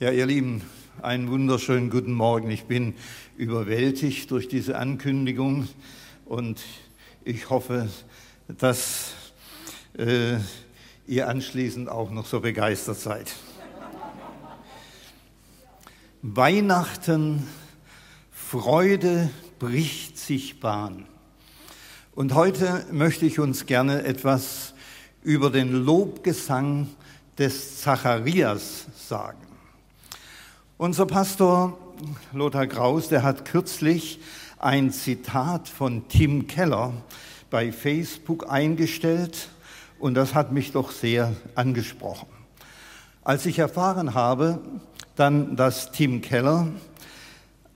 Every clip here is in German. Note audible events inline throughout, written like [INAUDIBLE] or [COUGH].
Ja, ihr Lieben, einen wunderschönen guten Morgen. Ich bin überwältigt durch diese Ankündigung und ich hoffe, dass äh, ihr anschließend auch noch so begeistert seid. Weihnachten, Freude bricht sich Bahn. Und heute möchte ich uns gerne etwas über den Lobgesang des Zacharias sagen. Unser Pastor Lothar Kraus, der hat kürzlich ein Zitat von Tim Keller bei Facebook eingestellt und das hat mich doch sehr angesprochen. Als ich erfahren habe, dann, dass Tim Keller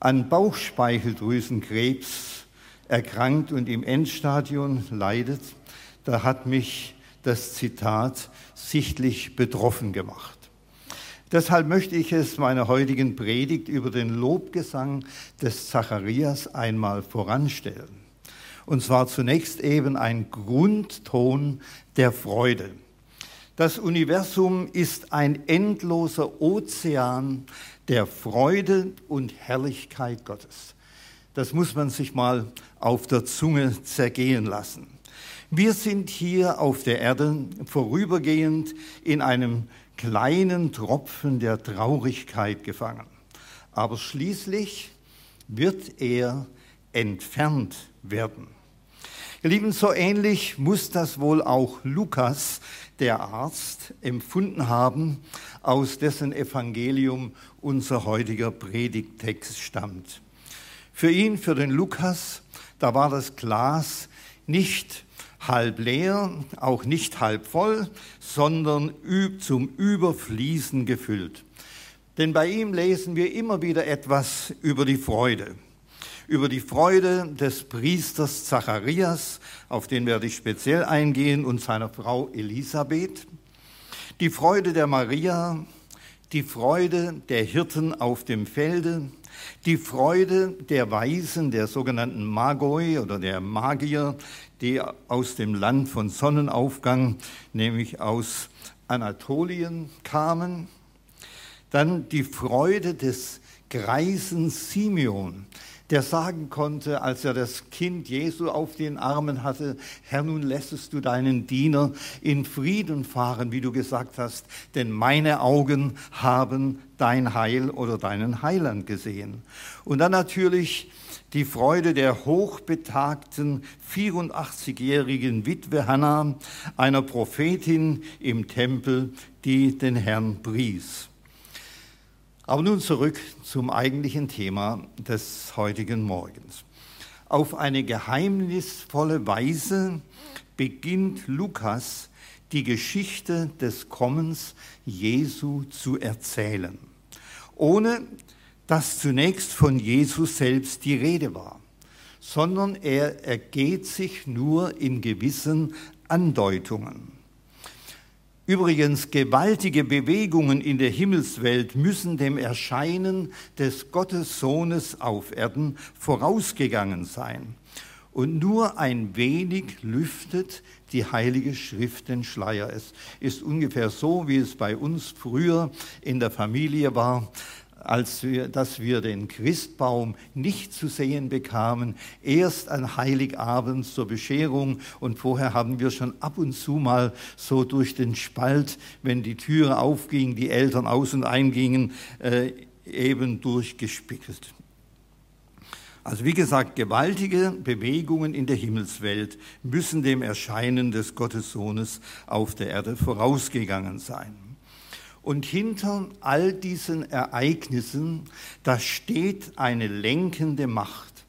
an Bauchspeicheldrüsenkrebs erkrankt und im Endstadium leidet, da hat mich das Zitat sichtlich betroffen gemacht. Deshalb möchte ich es meiner heutigen Predigt über den Lobgesang des Zacharias einmal voranstellen. Und zwar zunächst eben ein Grundton der Freude. Das Universum ist ein endloser Ozean der Freude und Herrlichkeit Gottes. Das muss man sich mal auf der Zunge zergehen lassen. Wir sind hier auf der Erde vorübergehend in einem kleinen Tropfen der Traurigkeit gefangen. Aber schließlich wird er entfernt werden. Ihr Lieben, so ähnlich muss das wohl auch Lukas, der Arzt, empfunden haben, aus dessen Evangelium unser heutiger Predigtext stammt. Für ihn, für den Lukas, da war das Glas nicht halb leer, auch nicht halb voll, sondern zum Überfließen gefüllt. Denn bei ihm lesen wir immer wieder etwas über die Freude. Über die Freude des Priesters Zacharias, auf den werde ich speziell eingehen, und seiner Frau Elisabeth. Die Freude der Maria, die Freude der Hirten auf dem Felde, die Freude der Weisen, der sogenannten Magoi oder der Magier, die aus dem Land von Sonnenaufgang, nämlich aus Anatolien kamen. Dann die Freude des greisen Simeon, der sagen konnte, als er das Kind Jesu auf den Armen hatte, Herr, nun lässest du deinen Diener in Frieden fahren, wie du gesagt hast, denn meine Augen haben dein Heil oder deinen Heiland gesehen. Und dann natürlich die Freude der hochbetagten 84-jährigen Witwe Hannah, einer Prophetin im Tempel, die den Herrn pries. Aber nun zurück zum eigentlichen Thema des heutigen Morgens. Auf eine geheimnisvolle Weise beginnt Lukas die Geschichte des Kommens Jesu zu erzählen, ohne dass zunächst von Jesus selbst die Rede war, sondern er ergeht sich nur in gewissen Andeutungen. Übrigens, gewaltige Bewegungen in der Himmelswelt müssen dem Erscheinen des Gottessohnes auf Erden vorausgegangen sein. Und nur ein wenig lüftet die Heilige Schrift den Schleier. Es ist ungefähr so, wie es bei uns früher in der Familie war als wir, dass wir den Christbaum nicht zu sehen bekamen, erst an Heiligabend zur Bescherung und vorher haben wir schon ab und zu mal so durch den Spalt, wenn die Türe aufging, die Eltern aus und eingingen, äh, eben durchgespickelt. Also wie gesagt, gewaltige Bewegungen in der Himmelswelt müssen dem Erscheinen des Gottessohnes auf der Erde vorausgegangen sein. Und hinter all diesen Ereignissen, da steht eine lenkende Macht.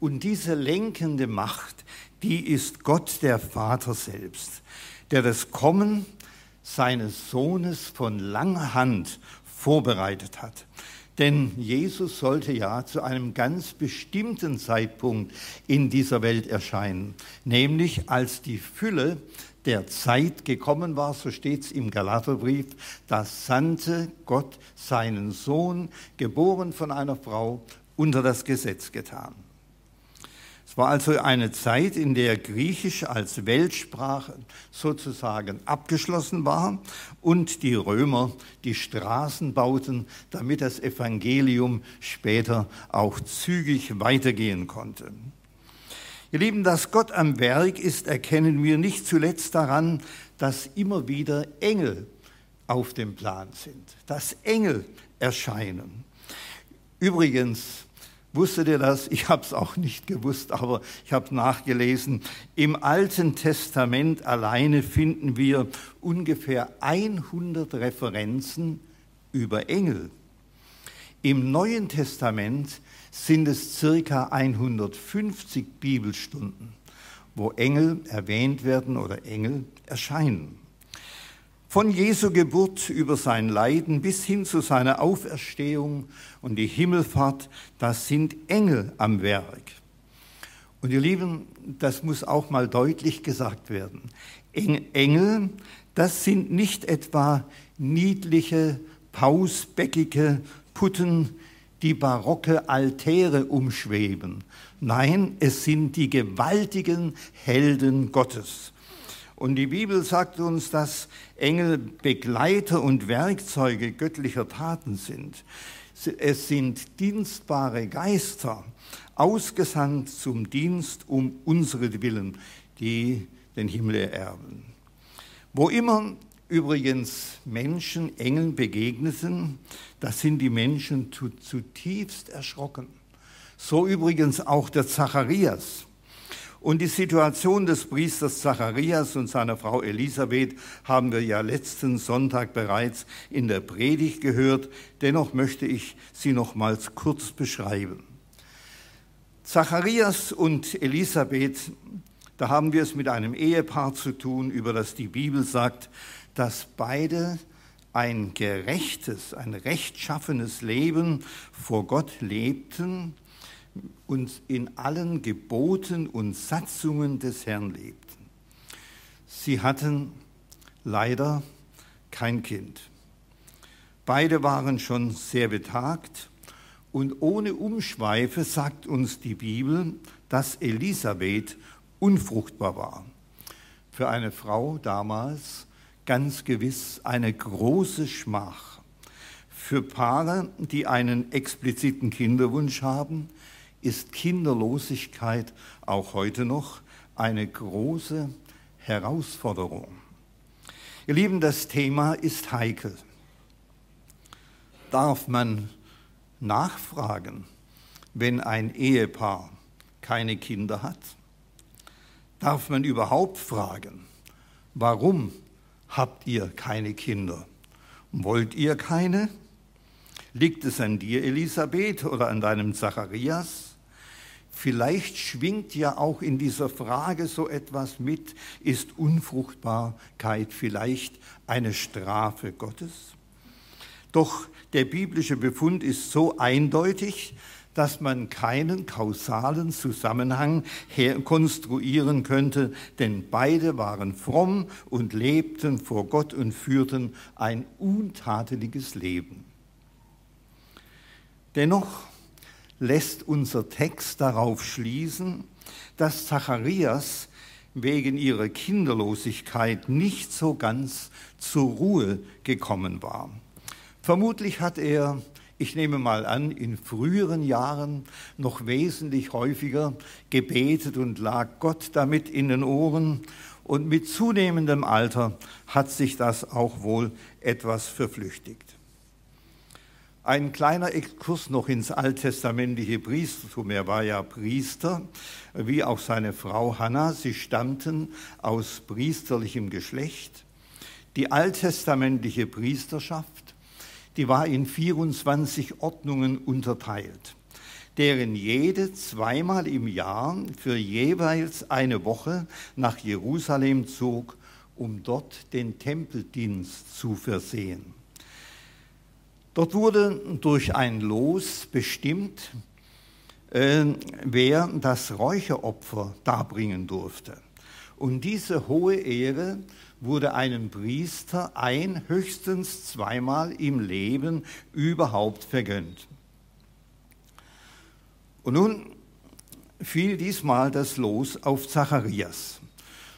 Und diese lenkende Macht, die ist Gott der Vater selbst, der das Kommen seines Sohnes von langer Hand vorbereitet hat. Denn Jesus sollte ja zu einem ganz bestimmten Zeitpunkt in dieser Welt erscheinen, nämlich als die Fülle der Zeit gekommen war, so steht es im Galaterbrief, da sandte Gott seinen Sohn, geboren von einer Frau, unter das Gesetz getan. Es war also eine Zeit, in der Griechisch als Weltsprache sozusagen abgeschlossen war und die Römer die Straßen bauten, damit das Evangelium später auch zügig weitergehen konnte. Ihr Lieben, dass Gott am Werk ist, erkennen wir nicht zuletzt daran, dass immer wieder Engel auf dem Plan sind, dass Engel erscheinen. Übrigens, Wusstet ihr das? Ich habe es auch nicht gewusst, aber ich habe nachgelesen. Im Alten Testament alleine finden wir ungefähr 100 Referenzen über Engel. Im Neuen Testament sind es circa 150 Bibelstunden, wo Engel erwähnt werden oder Engel erscheinen. Von Jesu Geburt über sein Leiden bis hin zu seiner Auferstehung und die Himmelfahrt, das sind Engel am Werk. Und ihr Lieben, das muss auch mal deutlich gesagt werden. Engel, das sind nicht etwa niedliche, pausbäckige Putten, die barocke Altäre umschweben. Nein, es sind die gewaltigen Helden Gottes. Und die Bibel sagt uns, dass Engel Begleiter und Werkzeuge göttlicher Taten sind. Es sind dienstbare Geister, ausgesandt zum Dienst um unsere Willen, die den Himmel ererben. Wo immer übrigens Menschen Engeln begegneten, da sind die Menschen zutiefst erschrocken. So übrigens auch der Zacharias. Und die Situation des Priesters Zacharias und seiner Frau Elisabeth haben wir ja letzten Sonntag bereits in der Predigt gehört. Dennoch möchte ich sie nochmals kurz beschreiben. Zacharias und Elisabeth, da haben wir es mit einem Ehepaar zu tun, über das die Bibel sagt, dass beide ein gerechtes, ein rechtschaffenes Leben vor Gott lebten und in allen Geboten und Satzungen des Herrn lebten. Sie hatten leider kein Kind. Beide waren schon sehr betagt und ohne Umschweife sagt uns die Bibel, dass Elisabeth unfruchtbar war. Für eine Frau damals ganz gewiss eine große Schmach. Für Paare, die einen expliziten Kinderwunsch haben, ist Kinderlosigkeit auch heute noch eine große Herausforderung. Ihr Lieben, das Thema ist heikel. Darf man nachfragen, wenn ein Ehepaar keine Kinder hat? Darf man überhaupt fragen, warum habt ihr keine Kinder? Wollt ihr keine? Liegt es an dir, Elisabeth, oder an deinem Zacharias? Vielleicht schwingt ja auch in dieser Frage so etwas mit, ist Unfruchtbarkeit vielleicht eine Strafe Gottes? Doch der biblische Befund ist so eindeutig, dass man keinen kausalen Zusammenhang konstruieren könnte, denn beide waren fromm und lebten vor Gott und führten ein untadeliges Leben. Dennoch lässt unser Text darauf schließen, dass Zacharias wegen ihrer Kinderlosigkeit nicht so ganz zur Ruhe gekommen war. Vermutlich hat er, ich nehme mal an, in früheren Jahren noch wesentlich häufiger gebetet und lag Gott damit in den Ohren. Und mit zunehmendem Alter hat sich das auch wohl etwas verflüchtigt. Ein kleiner Exkurs noch ins alttestamentliche Priestertum. Er war ja Priester, wie auch seine Frau Hannah. Sie stammten aus priesterlichem Geschlecht. Die alttestamentliche Priesterschaft, die war in 24 Ordnungen unterteilt, deren jede zweimal im Jahr für jeweils eine Woche nach Jerusalem zog, um dort den Tempeldienst zu versehen. Dort wurde durch ein Los bestimmt, äh, wer das Räucheropfer darbringen durfte. Und diese hohe Ehre wurde einem Priester ein, höchstens zweimal im Leben überhaupt vergönnt. Und nun fiel diesmal das Los auf Zacharias.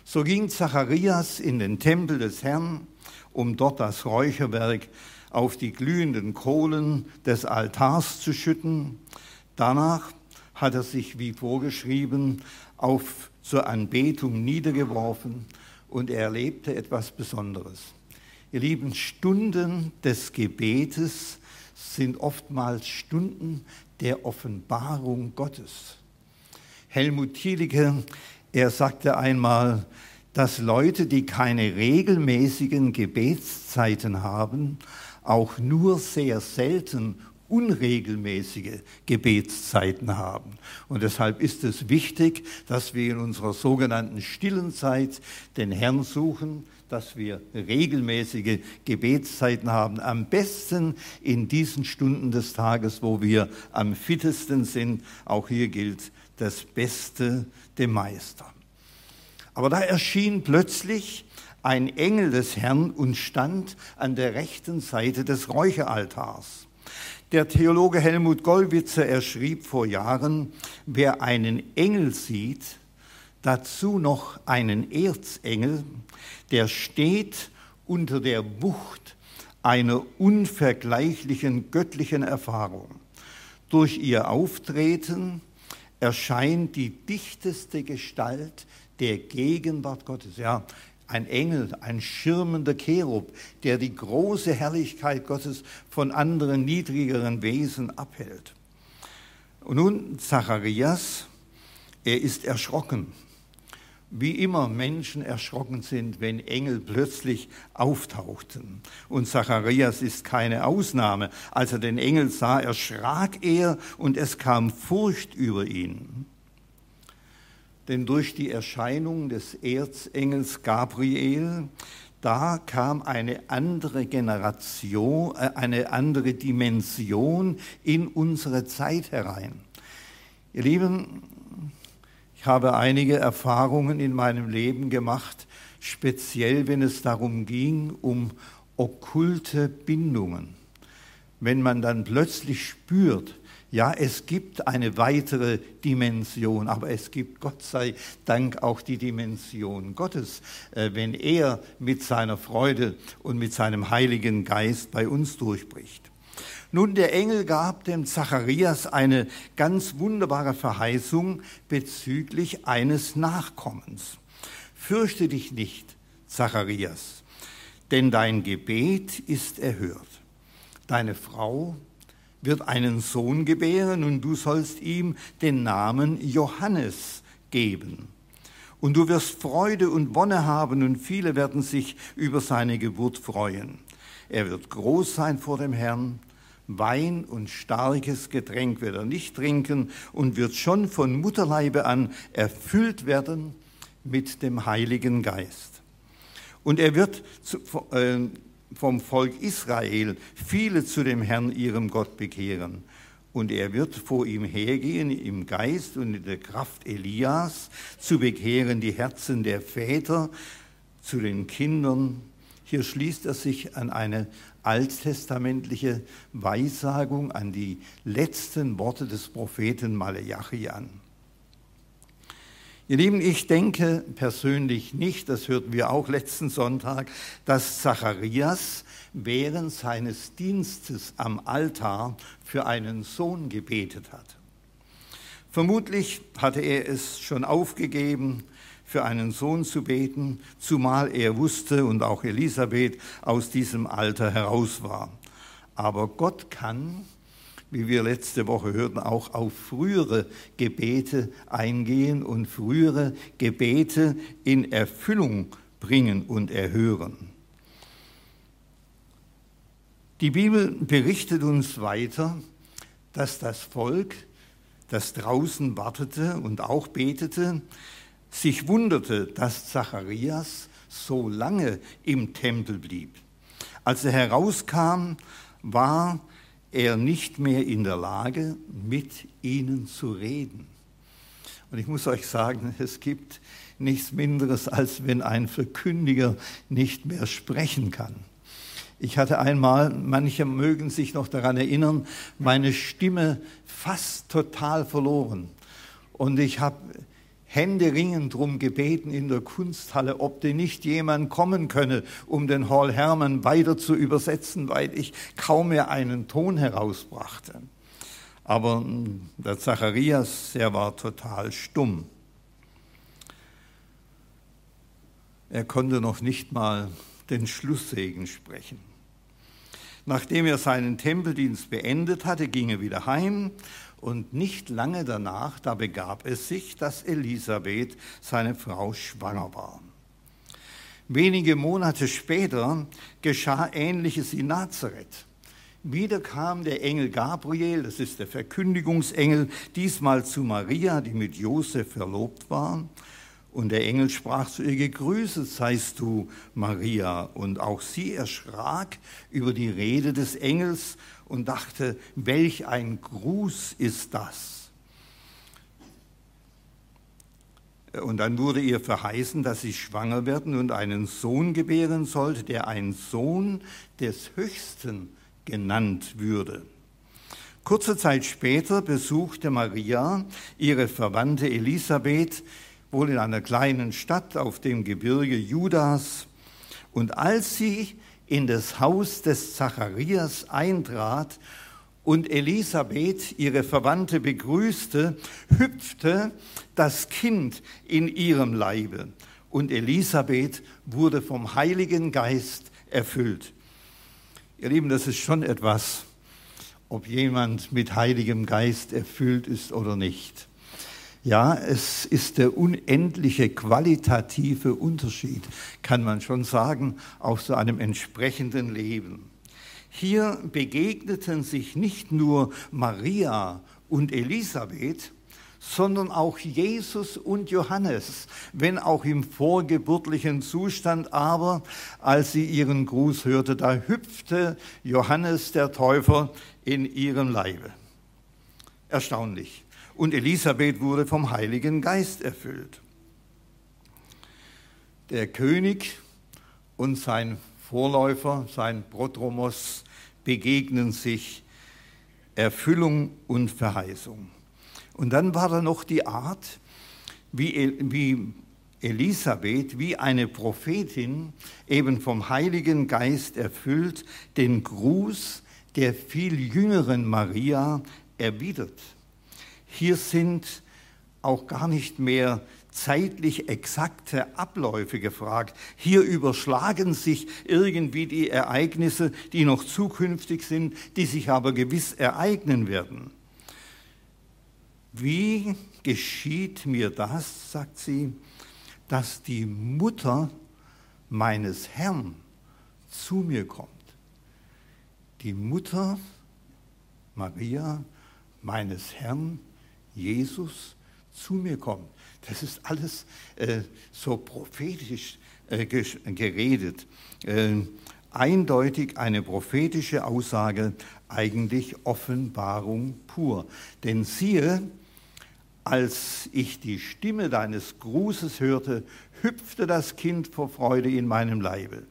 So ging Zacharias in den Tempel des Herrn, um dort das Räucherwerk auf die glühenden Kohlen des Altars zu schütten. Danach hat er sich, wie vorgeschrieben, auf zur Anbetung niedergeworfen und er erlebte etwas Besonderes. Ihr lieben, Stunden des Gebetes sind oftmals Stunden der Offenbarung Gottes. Helmut Thielicke, er sagte einmal, dass Leute, die keine regelmäßigen Gebetszeiten haben, auch nur sehr selten unregelmäßige Gebetszeiten haben. Und deshalb ist es wichtig, dass wir in unserer sogenannten stillen Zeit den Herrn suchen, dass wir regelmäßige Gebetszeiten haben. Am besten in diesen Stunden des Tages, wo wir am fittesten sind. Auch hier gilt das Beste dem Meister. Aber da erschien plötzlich ein Engel des Herrn und stand an der rechten Seite des Räucheraltars. Der Theologe Helmut Gollwitzer, er schrieb vor Jahren, wer einen Engel sieht, dazu noch einen Erzengel, der steht unter der Wucht einer unvergleichlichen göttlichen Erfahrung. Durch ihr Auftreten erscheint die dichteste Gestalt der Gegenwart Gottes. Ja, ein Engel, ein schirmender Cherub, der die große Herrlichkeit Gottes von anderen niedrigeren Wesen abhält. Und nun Zacharias, er ist erschrocken wie immer Menschen erschrocken sind, wenn Engel plötzlich auftauchten. Und Zacharias ist keine Ausnahme. Als er den Engel sah, erschrak er und es kam Furcht über ihn. Denn durch die Erscheinung des Erzengels Gabriel, da kam eine andere Generation, äh, eine andere Dimension in unsere Zeit herein. Ihr Lieben, ich habe einige Erfahrungen in meinem Leben gemacht, speziell wenn es darum ging, um okkulte Bindungen. Wenn man dann plötzlich spürt, ja, es gibt eine weitere Dimension, aber es gibt Gott sei Dank auch die Dimension Gottes, äh, wenn er mit seiner Freude und mit seinem Heiligen Geist bei uns durchbricht. Nun, der Engel gab dem Zacharias eine ganz wunderbare Verheißung bezüglich eines Nachkommens. Fürchte dich nicht, Zacharias, denn dein Gebet ist erhört. Deine Frau wird einen Sohn gebären und du sollst ihm den Namen Johannes geben. Und du wirst Freude und Wonne haben und viele werden sich über seine Geburt freuen. Er wird groß sein vor dem Herrn Wein und starkes Getränk wird er nicht trinken und wird schon von Mutterleibe an erfüllt werden mit dem Heiligen Geist. Und er wird äh, vom Volk Israel viele zu dem Herrn, ihrem Gott, bekehren. Und er wird vor ihm hergehen im Geist und in der Kraft Elias, zu bekehren die Herzen der Väter zu den Kindern. Hier schließt er sich an eine alttestamentliche Weissagung an die letzten Worte des Propheten Maleachi an. Ihr Lieben, ich denke persönlich nicht, das hörten wir auch letzten Sonntag, dass Zacharias während seines Dienstes am Altar für einen Sohn gebetet hat. Vermutlich hatte er es schon aufgegeben, für einen Sohn zu beten, zumal er wusste und auch Elisabeth aus diesem Alter heraus war. Aber Gott kann, wie wir letzte Woche hörten, auch auf frühere Gebete eingehen und frühere Gebete in Erfüllung bringen und erhören. Die Bibel berichtet uns weiter, dass das Volk, das draußen wartete und auch betete, sich wunderte, dass Zacharias so lange im Tempel blieb. Als er herauskam, war er nicht mehr in der Lage, mit ihnen zu reden. Und ich muss euch sagen, es gibt nichts Minderes, als wenn ein Verkündiger nicht mehr sprechen kann. Ich hatte einmal, manche mögen sich noch daran erinnern, meine Stimme fast total verloren. Und ich habe händeringend darum gebeten in der Kunsthalle, ob denn nicht jemand kommen könne, um den Hall Hermann weiter zu übersetzen, weil ich kaum mehr einen Ton herausbrachte. Aber hm, der Zacharias, der war total stumm. Er konnte noch nicht mal den Schlusssegen sprechen. Nachdem er seinen Tempeldienst beendet hatte, ging er wieder heim und nicht lange danach, da begab es sich, dass Elisabeth, seine Frau, schwanger war. Wenige Monate später geschah Ähnliches in Nazareth. Wieder kam der Engel Gabriel, das ist der Verkündigungsengel, diesmal zu Maria, die mit Josef verlobt war. Und der Engel sprach zu ihr, gegrüßet seist du, Maria. Und auch sie erschrak über die Rede des Engels und dachte, welch ein Gruß ist das? Und dann wurde ihr verheißen, dass sie schwanger werden und einen Sohn gebären sollte, der ein Sohn des Höchsten genannt würde. Kurze Zeit später besuchte Maria ihre Verwandte Elisabeth wohl in einer kleinen Stadt auf dem Gebirge Judas. Und als sie in das Haus des Zacharias eintrat und Elisabeth, ihre Verwandte, begrüßte, hüpfte das Kind in ihrem Leibe. Und Elisabeth wurde vom Heiligen Geist erfüllt. Ihr Lieben, das ist schon etwas, ob jemand mit Heiligem Geist erfüllt ist oder nicht. Ja, es ist der unendliche qualitative Unterschied, kann man schon sagen, auf so einem entsprechenden Leben. Hier begegneten sich nicht nur Maria und Elisabeth, sondern auch Jesus und Johannes, wenn auch im vorgeburtlichen Zustand, aber als sie ihren Gruß hörte, da hüpfte Johannes der Täufer in ihrem Leibe. Erstaunlich und Elisabeth wurde vom Heiligen Geist erfüllt. Der König und sein Vorläufer, sein Prodromos, begegnen sich Erfüllung und Verheißung. Und dann war da noch die Art, wie, wie Elisabeth, wie eine Prophetin, eben vom Heiligen Geist erfüllt, den Gruß der viel jüngeren Maria erwidert. Hier sind auch gar nicht mehr zeitlich exakte Abläufe gefragt. Hier überschlagen sich irgendwie die Ereignisse, die noch zukünftig sind, die sich aber gewiss ereignen werden. Wie geschieht mir das, sagt sie, dass die Mutter meines Herrn zu mir kommt? Die Mutter Maria meines Herrn Jesus zu mir kommt. Das ist alles äh, so prophetisch äh, geredet. Äh, eindeutig eine prophetische Aussage, eigentlich Offenbarung pur. Denn siehe, als ich die Stimme deines Grußes hörte, hüpfte das Kind vor Freude in meinem Leibe.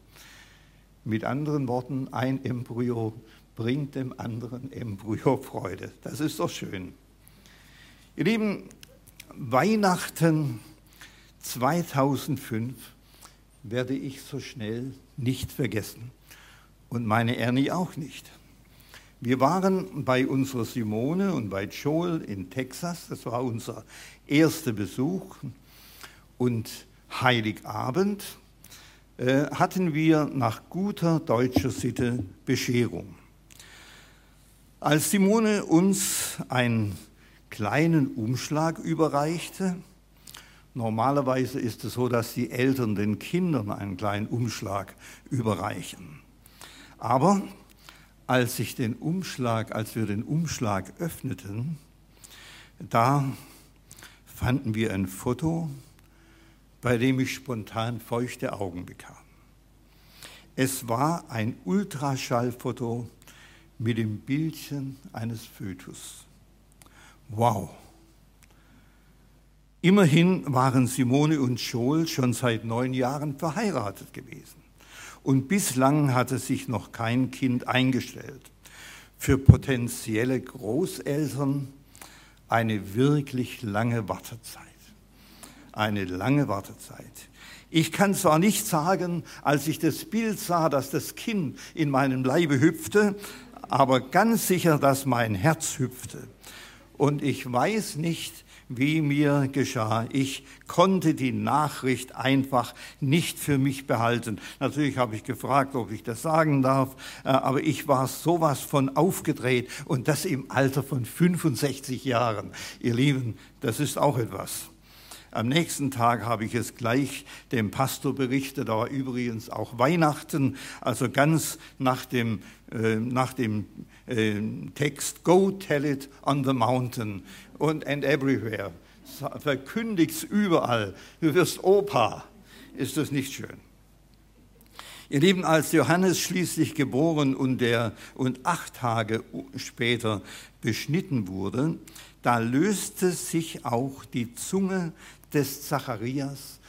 Mit anderen Worten, ein Embryo bringt dem anderen Embryo Freude. Das ist doch schön. Ihr Lieben, Weihnachten 2005 werde ich so schnell nicht vergessen und meine Ernie auch nicht. Wir waren bei unserer Simone und bei Joel in Texas, das war unser erster Besuch und Heiligabend äh, hatten wir nach guter deutscher Sitte Bescherung. Als Simone uns ein kleinen Umschlag überreichte. Normalerweise ist es so, dass die Eltern den Kindern einen kleinen Umschlag überreichen. Aber als ich den Umschlag, als wir den Umschlag öffneten, da fanden wir ein Foto, bei dem ich spontan feuchte Augen bekam. Es war ein Ultraschallfoto mit dem Bildchen eines Fötus. Wow. Immerhin waren Simone und Joel schon seit neun Jahren verheiratet gewesen. Und bislang hatte sich noch kein Kind eingestellt. Für potenzielle Großeltern eine wirklich lange Wartezeit. Eine lange Wartezeit. Ich kann zwar nicht sagen, als ich das Bild sah, dass das Kind in meinem Leibe hüpfte, aber ganz sicher, dass mein Herz hüpfte. Und ich weiß nicht, wie mir geschah. Ich konnte die Nachricht einfach nicht für mich behalten. Natürlich habe ich gefragt, ob ich das sagen darf, äh, aber ich war sowas von aufgedreht und das im Alter von 65 Jahren. Ihr Lieben, das ist auch etwas. Am nächsten Tag habe ich es gleich dem Pastor berichtet, war übrigens auch Weihnachten, also ganz nach dem, äh, nach dem äh, Text Go tell it on the mountain und and everywhere. Verkündigt's überall. Du wirst Opa. Ist das nicht schön? Ihr Lieben, als Johannes schließlich geboren und, der, und acht Tage später beschnitten wurde, da löste sich auch die Zunge des Zacharias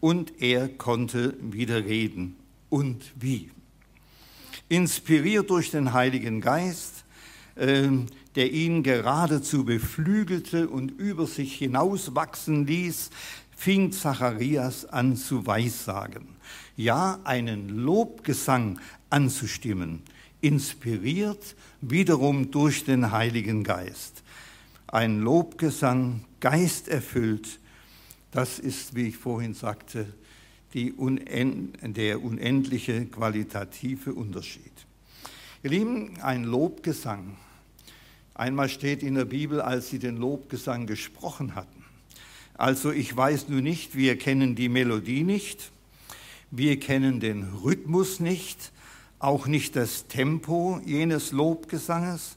und er konnte wieder reden. Und wie? Inspiriert durch den Heiligen Geist, äh, der ihn geradezu beflügelte und über sich hinauswachsen ließ, fing Zacharias an zu weissagen, ja einen Lobgesang anzustimmen, inspiriert wiederum durch den Heiligen Geist. Ein Lobgesang, geisterfüllt, das ist, wie ich vorhin sagte, Unend der unendliche qualitative Unterschied. Ihr Lieben, ein Lobgesang. Einmal steht in der Bibel, als sie den Lobgesang gesprochen hatten. Also ich weiß nur nicht, wir kennen die Melodie nicht, wir kennen den Rhythmus nicht, auch nicht das Tempo jenes Lobgesanges,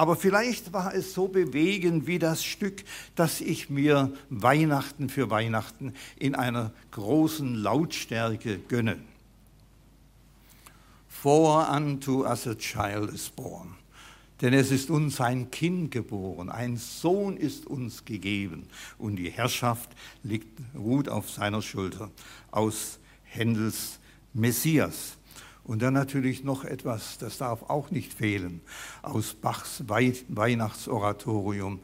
aber vielleicht war es so bewegend wie das Stück, das ich mir Weihnachten für Weihnachten in einer großen Lautstärke gönne. For unto us a child is born. Denn es ist uns ein Kind geboren, ein Sohn ist uns gegeben und die Herrschaft liegt, ruht auf seiner Schulter aus Händels Messias. Und dann natürlich noch etwas, das darf auch nicht fehlen, aus Bachs Weihnachtsoratorium.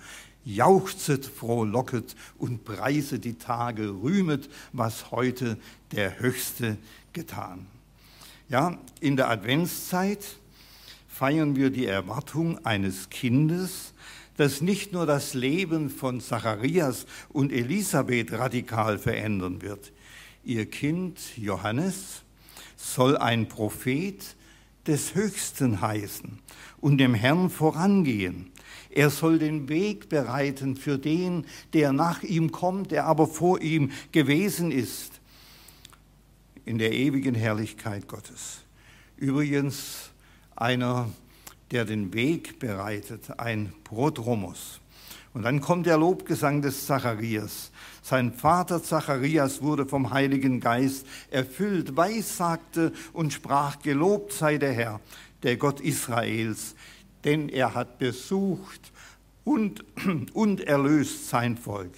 Jauchzet, frohlocket und preise die Tage, rühmet, was heute der Höchste getan. Ja, in der Adventszeit feiern wir die Erwartung eines Kindes, das nicht nur das Leben von Zacharias und Elisabeth radikal verändern wird. Ihr Kind Johannes soll ein Prophet des Höchsten heißen und dem Herrn vorangehen. Er soll den Weg bereiten für den, der nach ihm kommt, der aber vor ihm gewesen ist, in der ewigen Herrlichkeit Gottes. Übrigens einer, der den Weg bereitet, ein Prodromos. Und dann kommt der Lobgesang des Zacharias. Sein Vater Zacharias wurde vom Heiligen Geist erfüllt, weissagte und sprach, gelobt sei der Herr, der Gott Israels, denn er hat besucht und, [CLEARS THROAT] und erlöst sein Volk.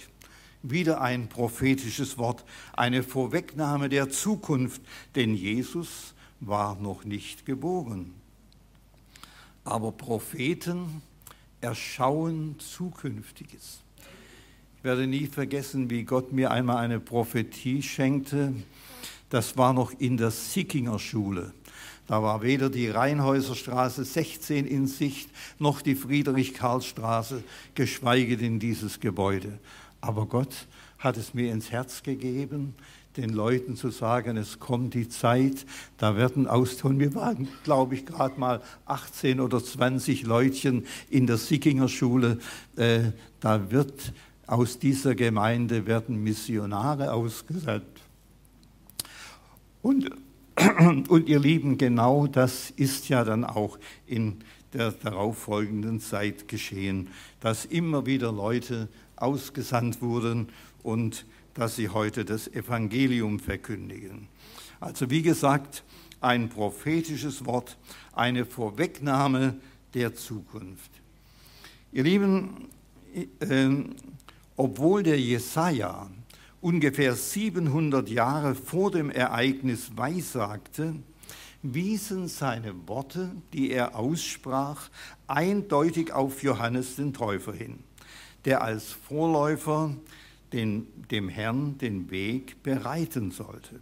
Wieder ein prophetisches Wort, eine Vorwegnahme der Zukunft, denn Jesus war noch nicht geboren. Aber Propheten erschauen Zukünftiges. Ich werde nie vergessen, wie Gott mir einmal eine Prophetie schenkte. Das war noch in der Sickinger Schule. Da war weder die Rheinhäuserstraße 16 in Sicht, noch die Friedrich-Karl-Straße, geschweige denn dieses Gebäude. Aber Gott hat es mir ins Herz gegeben, den Leuten zu sagen, es kommt die Zeit, da werden austun. Wir waren, glaube ich, gerade mal 18 oder 20 Leutchen in der Sickinger Schule. Äh, da wird aus dieser Gemeinde werden Missionare ausgesandt. Und, [CLEARS THROAT] und ihr Lieben, genau das ist ja dann auch in der darauffolgenden Zeit geschehen, dass immer wieder Leute ausgesandt wurden und dass sie heute das Evangelium verkündigen. Also wie gesagt, ein prophetisches Wort, eine Vorwegnahme der Zukunft. Ihr Lieben, äh, obwohl der Jesaja ungefähr 700 Jahre vor dem Ereignis weissagte, wiesen seine Worte, die er aussprach, eindeutig auf Johannes den Täufer hin. der als Vorläufer den, dem Herrn den Weg bereiten sollte.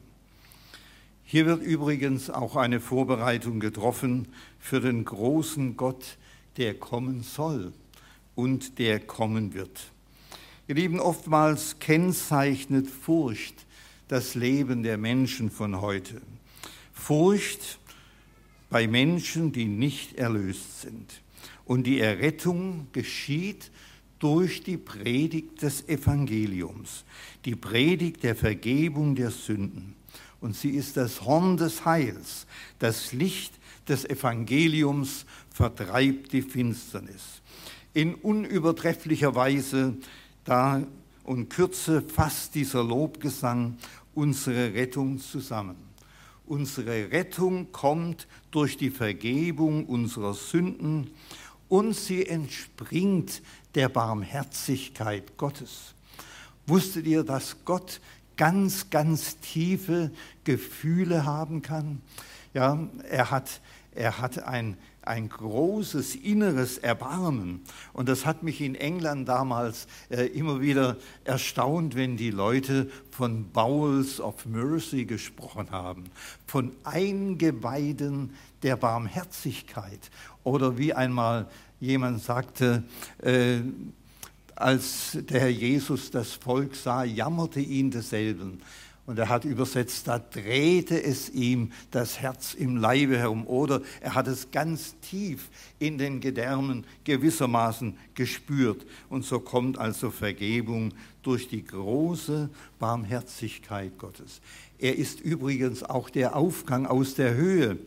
Hier wird übrigens auch eine Vorbereitung getroffen für den großen Gott, der kommen soll und der kommen wird. Ihr Lieben, oftmals kennzeichnet Furcht das Leben der Menschen von heute. Furcht bei Menschen, die nicht erlöst sind. Und die Errettung geschieht durch die Predigt des Evangeliums, die Predigt der Vergebung der Sünden. Und sie ist das Horn des Heils. Das Licht des Evangeliums vertreibt die Finsternis. In unübertrefflicher Weise da und Kürze fasst dieser Lobgesang unsere Rettung zusammen. Unsere Rettung kommt durch die Vergebung unserer Sünden und sie entspringt der Barmherzigkeit Gottes. Wusstet ihr, dass Gott ganz, ganz tiefe Gefühle haben kann? Ja, er hat, er hat ein, ein großes inneres Erbarmen. Und das hat mich in England damals äh, immer wieder erstaunt, wenn die Leute von Bowels of Mercy gesprochen haben, von Eingeweiden der Barmherzigkeit. Oder wie einmal jemand sagte, äh, als der Herr Jesus das Volk sah, jammerte ihn desselben. Und er hat übersetzt, da drehte es ihm das Herz im Leibe herum. Oder er hat es ganz tief in den Gedärmen gewissermaßen gespürt. Und so kommt also Vergebung durch die große Barmherzigkeit Gottes. Er ist übrigens auch der Aufgang aus der Höhe.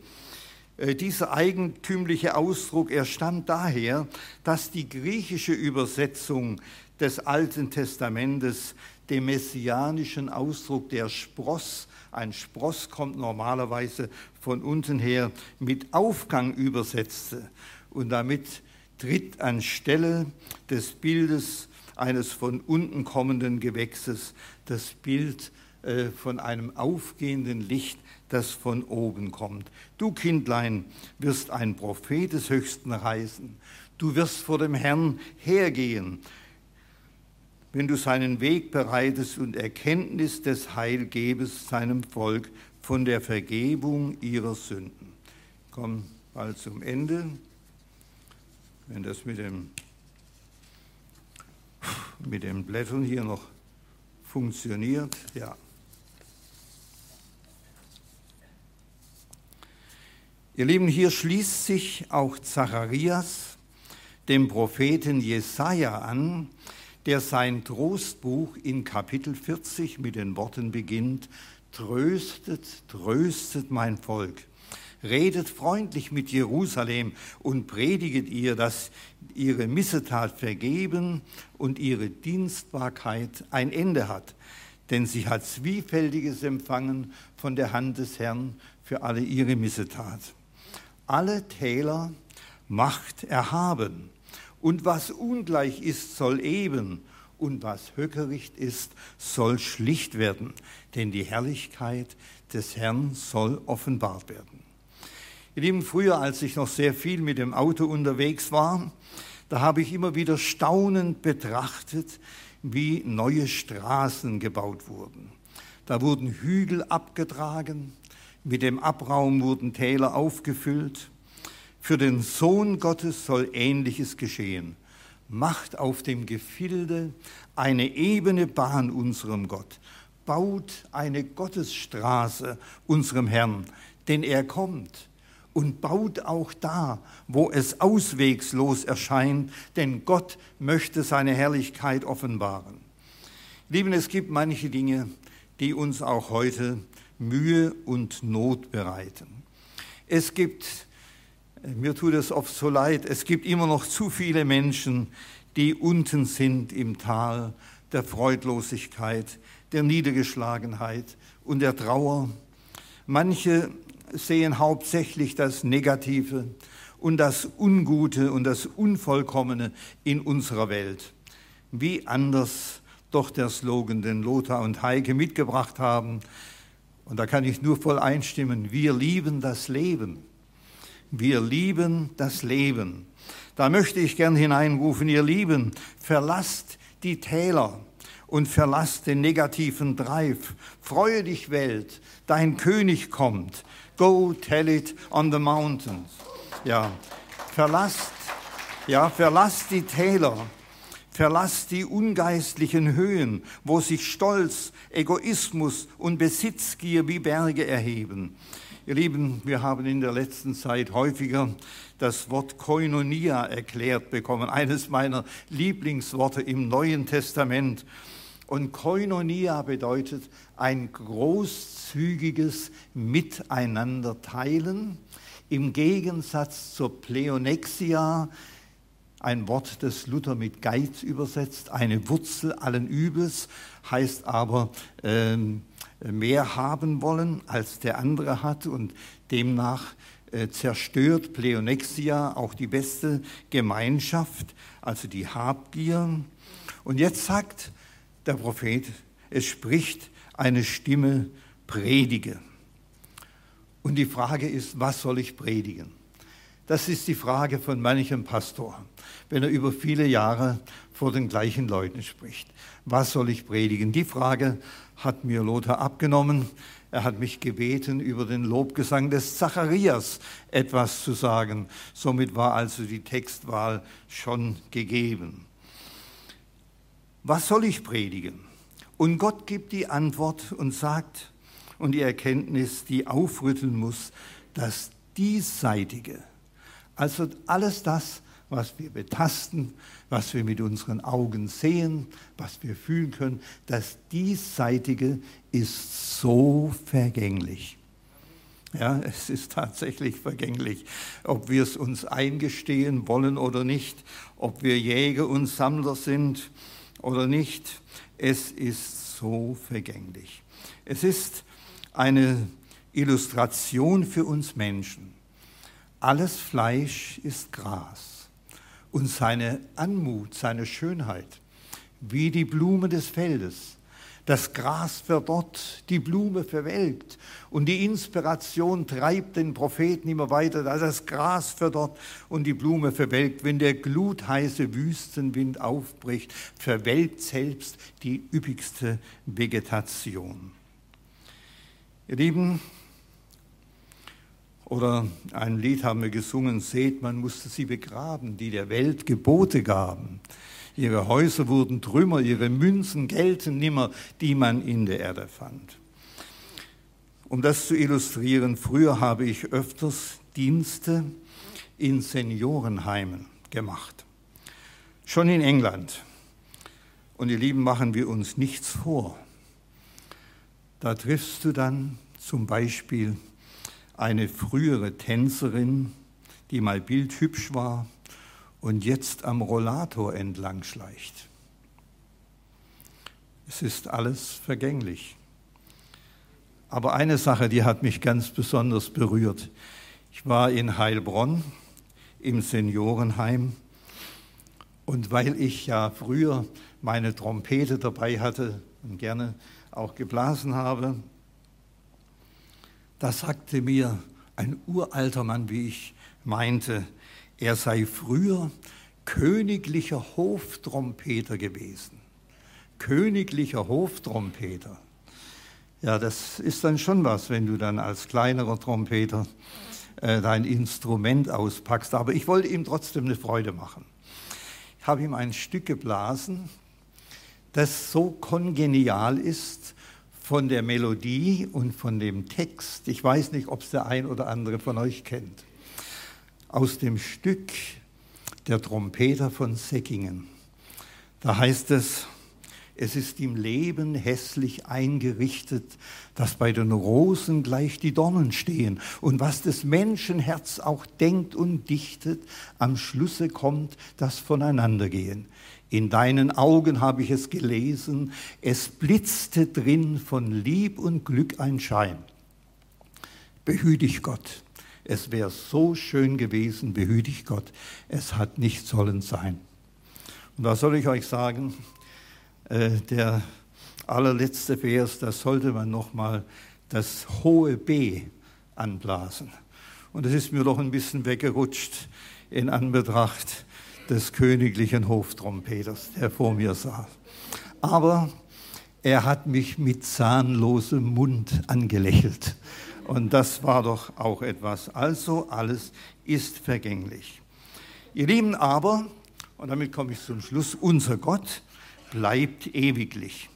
Äh, dieser eigentümliche Ausdruck, er stammt daher, dass die griechische Übersetzung des Alten Testamentes dem messianischen Ausdruck der Spross, ein Spross kommt normalerweise von unten her, mit Aufgang übersetzte. Und damit tritt anstelle des Bildes eines von unten kommenden Gewächses das Bild äh, von einem aufgehenden Licht, das von oben kommt. Du Kindlein wirst ein Prophet des Höchsten reisen. Du wirst vor dem Herrn hergehen wenn du seinen Weg bereitest und Erkenntnis des Heil gebest seinem Volk von der Vergebung ihrer Sünden. Komm bald zum Ende. Wenn das mit dem, mit den Blättern hier noch funktioniert, ja. Ihr Lieben, hier schließt sich auch Zacharias dem Propheten Jesaja an, der sein Trostbuch in Kapitel 40 mit den Worten beginnt, Tröstet, tröstet mein Volk. Redet freundlich mit Jerusalem und prediget ihr, dass ihre Missetat vergeben und ihre Dienstbarkeit ein Ende hat. Denn sie hat Zwiefältiges empfangen von der Hand des Herrn für alle ihre Missetat. Alle Täler macht erhaben und was ungleich ist, soll eben. Und was Höckericht ist, soll schlicht werden. Denn die Herrlichkeit des Herrn soll offenbart werden. Ihr Lieben, früher, als ich noch sehr viel mit dem Auto unterwegs war, da habe ich immer wieder staunend betrachtet, wie neue Straßen gebaut wurden. Da wurden Hügel abgetragen, mit dem Abraum wurden Täler aufgefüllt, für den Sohn Gottes soll Ähnliches geschehen. Macht auf dem Gefilde eine ebene Bahn unserem Gott. Baut eine Gottesstraße unserem Herrn, denn er kommt. Und baut auch da, wo es auswegslos erscheint, denn Gott möchte seine Herrlichkeit offenbaren. Lieben, es gibt manche Dinge, die uns auch heute Mühe und Not bereiten. Es gibt mir tut es oft so leid. Es gibt immer noch zu viele Menschen, die unten sind im Tal der Freudlosigkeit, der Niedergeschlagenheit und der Trauer. Manche sehen hauptsächlich das Negative und das Ungute und das Unvollkommene in unserer Welt. Wie anders doch der Slogan, den Lothar und Heike mitgebracht haben. Und da kann ich nur voll einstimmen. Wir lieben das Leben. Wir lieben das Leben. Da möchte ich gern hineinrufen, ihr Lieben, verlasst die Täler und verlasst den negativen Drive. Freue dich, Welt, dein König kommt. Go tell it on the mountains. Ja, verlasst, ja, verlasst die Täler. Verlasst die ungeistlichen Höhen, wo sich Stolz, Egoismus und Besitzgier wie Berge erheben. Ihr Lieben, wir haben in der letzten Zeit häufiger das Wort Koinonia erklärt bekommen, [LAUGHS] eines meiner Lieblingsworte im Neuen Testament. Und Koinonia bedeutet ein großzügiges Miteinanderteilen im Gegensatz zur Pleonexia, ein Wort, das Luther mit Geiz übersetzt, eine Wurzel allen Übels, heißt aber äh, mehr haben wollen, als der andere hat und demnach äh, zerstört Pleonexia auch die beste Gemeinschaft, also die Habgier. Und jetzt sagt der Prophet, es spricht eine Stimme, predige. Und die Frage ist, was soll ich predigen? Das ist die Frage von manchem Pastor, wenn er über viele Jahre vor den gleichen Leuten spricht. Was soll ich predigen? Die Frage hat mir Lothar abgenommen. Er hat mich gebeten, über den Lobgesang des Zacharias etwas zu sagen. Somit war also die Textwahl schon gegeben. Was soll ich predigen? Und Gott gibt die Antwort und sagt, und die Erkenntnis, die aufrütteln muss, das Diesseitige, also alles das, was wir betasten, was wir mit unseren Augen sehen, was wir fühlen können, das Diesseitige ist so vergänglich. Ja, es ist tatsächlich vergänglich, ob wir es uns eingestehen wollen oder nicht, ob wir Jäger und Sammler sind oder nicht. Es ist so vergänglich. Es ist eine Illustration für uns Menschen. Alles Fleisch ist Gras und seine Anmut, seine Schönheit, wie die Blume des Feldes. Das Gras verdorrt, die Blume verwelkt und die Inspiration treibt den Propheten immer weiter. Das Gras verdorrt und die Blume verwelkt. Wenn der glutheiße Wüstenwind aufbricht, verwelkt selbst die üppigste Vegetation. Ihr Lieben, oder ein Lied haben wir gesungen, seht, man musste sie begraben, die der Welt Gebote gaben. Ihre Häuser wurden Trümmer, ihre Münzen gelten nimmer, die man in der Erde fand. Um das zu illustrieren, früher habe ich öfters Dienste in Seniorenheimen gemacht. Schon in England. Und ihr Lieben, machen wir uns nichts vor. Da triffst du dann zum Beispiel eine frühere Tänzerin, die mal bildhübsch war und jetzt am Rollator entlang schleicht. Es ist alles vergänglich. Aber eine Sache, die hat mich ganz besonders berührt. Ich war in Heilbronn im Seniorenheim und weil ich ja früher meine Trompete dabei hatte und gerne auch geblasen habe. Da sagte mir ein uralter Mann, wie ich meinte, er sei früher königlicher Hoftrompeter gewesen. Königlicher Hoftrompeter. Ja, das ist dann schon was, wenn du dann als kleinerer Trompeter äh, dein Instrument auspackst. Aber ich wollte ihm trotzdem eine Freude machen. Ich habe ihm ein Stück geblasen, das so kongenial ist von der Melodie und von dem Text. Ich weiß nicht, ob es der ein oder andere von euch kennt. Aus dem Stück Der Trompeter von Säckingen. Da heißt es, es ist im Leben hässlich eingerichtet, dass bei den Rosen gleich die Dornen stehen. Und was des Menschenherz auch denkt und dichtet, am Schlusse kommt das Voneinandergehen. In deinen Augen habe ich es gelesen, es blitzte drin von Lieb und Glück ein Schein. Behüte ich Gott. Es wäre so schön gewesen, behüte ich Gott. Es hat nicht sollen sein. Und was soll ich euch sagen? Äh, der allerletzte Vers, da sollte man nochmal das hohe B anblasen. Und es ist mir doch ein bisschen weggerutscht in Anbetracht des königlichen Hoftrompeters, der vor mir saß. Aber er hat mich mit zahnlosem Mund angelächelt. Und das war doch auch etwas. Also alles ist vergänglich. Ihr Lieben, aber, und damit komme ich zum Schluss, unser Gott bleibt ewiglich.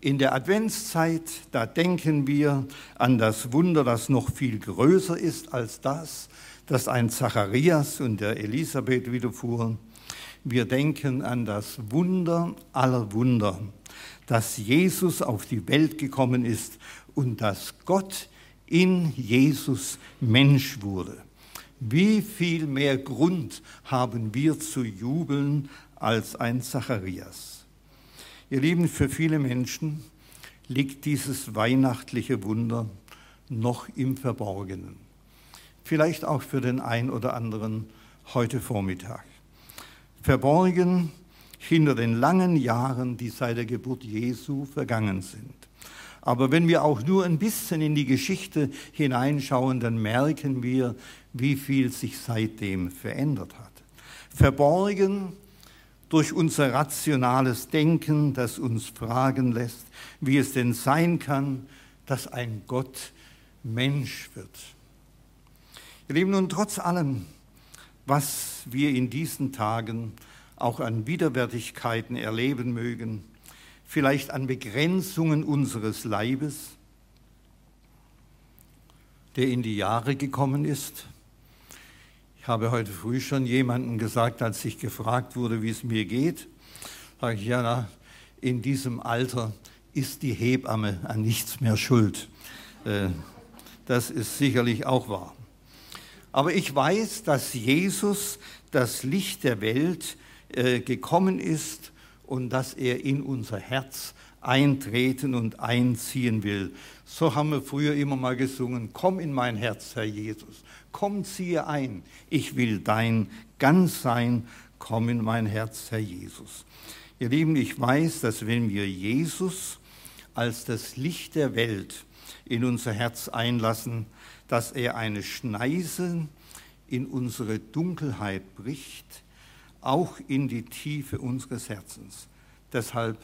In der Adventszeit, da denken wir an das Wunder, das noch viel größer ist als das, das ein Zacharias und der Elisabeth widerfuhren. Wir denken an das Wunder aller Wunder, dass Jesus auf die Welt gekommen ist und dass Gott in Jesus Mensch wurde. Wie viel mehr Grund haben wir zu jubeln als ein Zacharias? Ihr Lieben, für viele Menschen liegt dieses weihnachtliche Wunder noch im Verborgenen. Vielleicht auch für den einen oder anderen heute Vormittag. Verborgen hinter den langen Jahren, die seit der Geburt Jesu vergangen sind. Aber wenn wir auch nur ein bisschen in die Geschichte hineinschauen, dann merken wir, wie viel sich seitdem verändert hat. Verborgen durch unser rationales Denken, das uns fragen lässt, wie es denn sein kann, dass ein Gott Mensch wird. Ihr Lieben, nun trotz allem, was wir in diesen Tagen auch an Widerwärtigkeiten erleben mögen, vielleicht an Begrenzungen unseres Leibes, der in die Jahre gekommen ist. Ich habe heute früh schon jemandem gesagt, als ich gefragt wurde, wie es mir geht, sage ich, ja, na, in diesem Alter ist die Hebamme an nichts mehr schuld. Äh, das ist sicherlich auch wahr. Aber ich weiß, dass Jesus das Licht der Welt äh, gekommen ist und dass er in unser Herz eintreten und einziehen will. So haben wir früher immer mal gesungen, komm in mein Herz, Herr Jesus, komm, ziehe ein, ich will dein ganz sein, komm in mein Herz, Herr Jesus. Ihr Lieben, ich weiß, dass wenn wir Jesus als das Licht der Welt in unser Herz einlassen, dass er eine Schneise in unsere Dunkelheit bricht, auch in die Tiefe unseres Herzens. Deshalb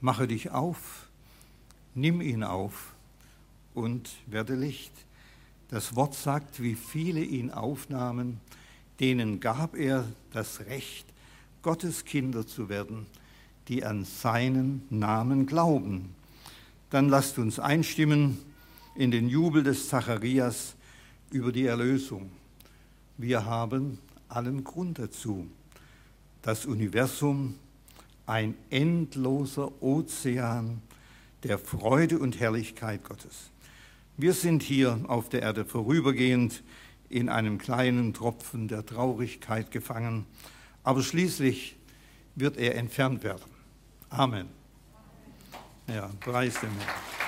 mache dich auf, nimm ihn auf und werde Licht. Das Wort sagt, wie viele ihn aufnahmen, denen gab er das Recht, Gottes Kinder zu werden, die an seinen Namen glauben. Dann lasst uns einstimmen in den Jubel des Zacharias über die Erlösung. Wir haben allen Grund dazu das Universum ein endloser Ozean der Freude und Herrlichkeit Gottes. Wir sind hier auf der Erde vorübergehend in einem kleinen Tropfen der Traurigkeit gefangen, aber schließlich wird er entfernt werden. Amen. Ja, preis den Herrn.